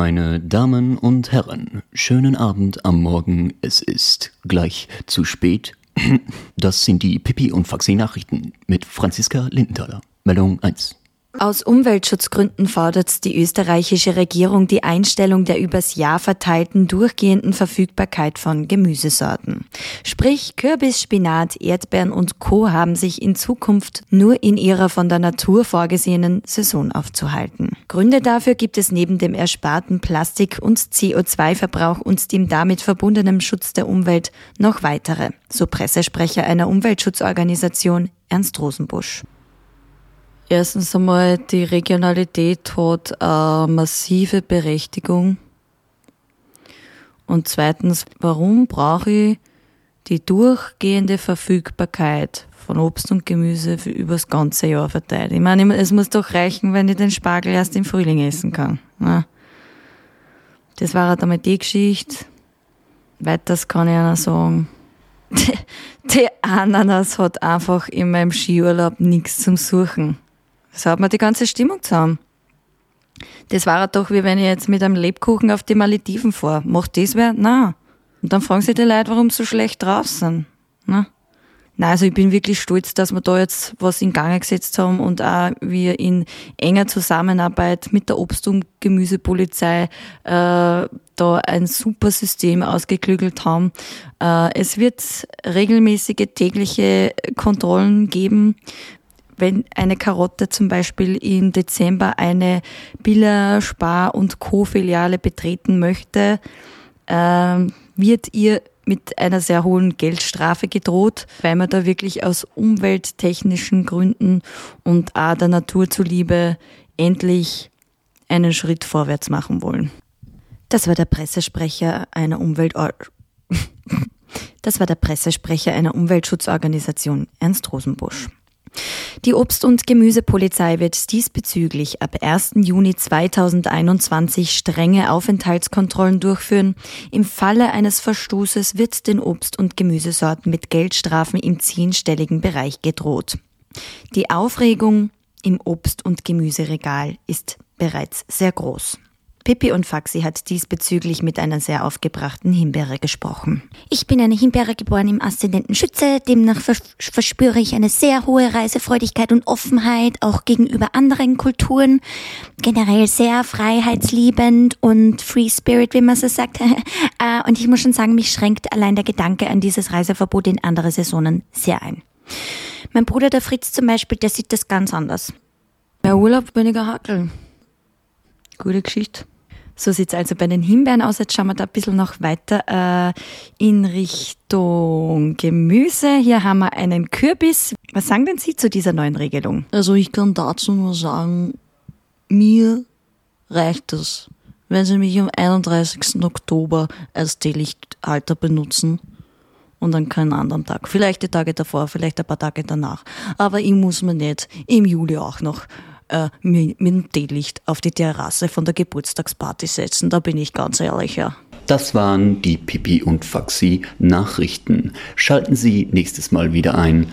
Meine Damen und Herren, schönen Abend am Morgen. Es ist gleich zu spät. Das sind die Pipi und Faxi Nachrichten mit Franziska Lindenthaler. Meldung 1. Aus Umweltschutzgründen fordert die österreichische Regierung die Einstellung der übers Jahr verteilten durchgehenden Verfügbarkeit von Gemüsesorten. Sprich, Kürbis, Spinat, Erdbeeren und Co. haben sich in Zukunft nur in ihrer von der Natur vorgesehenen Saison aufzuhalten. Gründe dafür gibt es neben dem ersparten Plastik- und CO2-Verbrauch und dem damit verbundenen Schutz der Umwelt noch weitere, so Pressesprecher einer Umweltschutzorganisation Ernst Rosenbusch. Erstens einmal, die Regionalität hat eine massive Berechtigung. Und zweitens, warum brauche ich die durchgehende Verfügbarkeit von Obst und Gemüse für übers ganze Jahr verteilt? Ich meine, es muss doch reichen, wenn ich den Spargel erst im Frühling essen kann. Ja. Das war halt einmal die Geschichte. Weiters kann ich einer sagen. Die Ananas hat einfach in meinem Skiurlaub nichts zum Suchen. Das hat mir die ganze Stimmung zusammen. Das war doch, wie wenn ich jetzt mit einem Lebkuchen auf die Malediven fahre. Macht das wer? Na. Und dann fragen sich die Leute, warum sie so schlecht drauf sind. Na. Nein, also ich bin wirklich stolz, dass wir da jetzt was in Gang gesetzt haben und auch wir in enger Zusammenarbeit mit der Obst- und Gemüsepolizei äh, da ein super System ausgeklügelt haben. Äh, es wird regelmäßige tägliche Kontrollen geben wenn eine Karotte zum Beispiel im Dezember eine Billa, Spar und Co-Filiale betreten möchte, äh, wird ihr mit einer sehr hohen Geldstrafe gedroht, weil man da wirklich aus umwelttechnischen Gründen und auch der Natur zuliebe endlich einen Schritt vorwärts machen wollen. Das war der Pressesprecher einer Umwelt Das war der Pressesprecher einer Umweltschutzorganisation, Ernst Rosenbusch. Die Obst- und Gemüsepolizei wird diesbezüglich ab 1. Juni 2021 strenge Aufenthaltskontrollen durchführen. Im Falle eines Verstoßes wird den Obst- und Gemüsesorten mit Geldstrafen im zehnstelligen Bereich gedroht. Die Aufregung im Obst- und Gemüseregal ist bereits sehr groß. Pippi und Faxi hat diesbezüglich mit einer sehr aufgebrachten Himbeere gesprochen. Ich bin eine Himbeere geboren im Aszendenten Schütze, demnach vers verspüre ich eine sehr hohe Reisefreudigkeit und Offenheit, auch gegenüber anderen Kulturen. Generell sehr freiheitsliebend und Free Spirit, wie man so sagt. Äh, und ich muss schon sagen, mich schränkt allein der Gedanke an dieses Reiseverbot in andere Saisonen sehr ein. Mein Bruder, der Fritz zum Beispiel, der sieht das ganz anders. Mehr Urlaub, weniger Hackeln. Gute Geschichte. So sieht's also bei den Himbeeren aus. Jetzt schauen wir da ein bisschen noch weiter äh, in Richtung Gemüse. Hier haben wir einen Kürbis. Was sagen denn Sie zu dieser neuen Regelung? Also ich kann dazu nur sagen, mir reicht es, wenn Sie mich am 31. Oktober als Teelichthalter benutzen und an keinen anderen Tag. Vielleicht die Tage davor, vielleicht ein paar Tage danach. Aber ich muss mir nicht im Juli auch noch äh, mit, dem Teelicht auf die Terrasse von der Geburtstagsparty setzen. Da bin ich ganz ehrlich, ja. Das waren die Pipi und Faxi Nachrichten. Schalten Sie nächstes Mal wieder ein.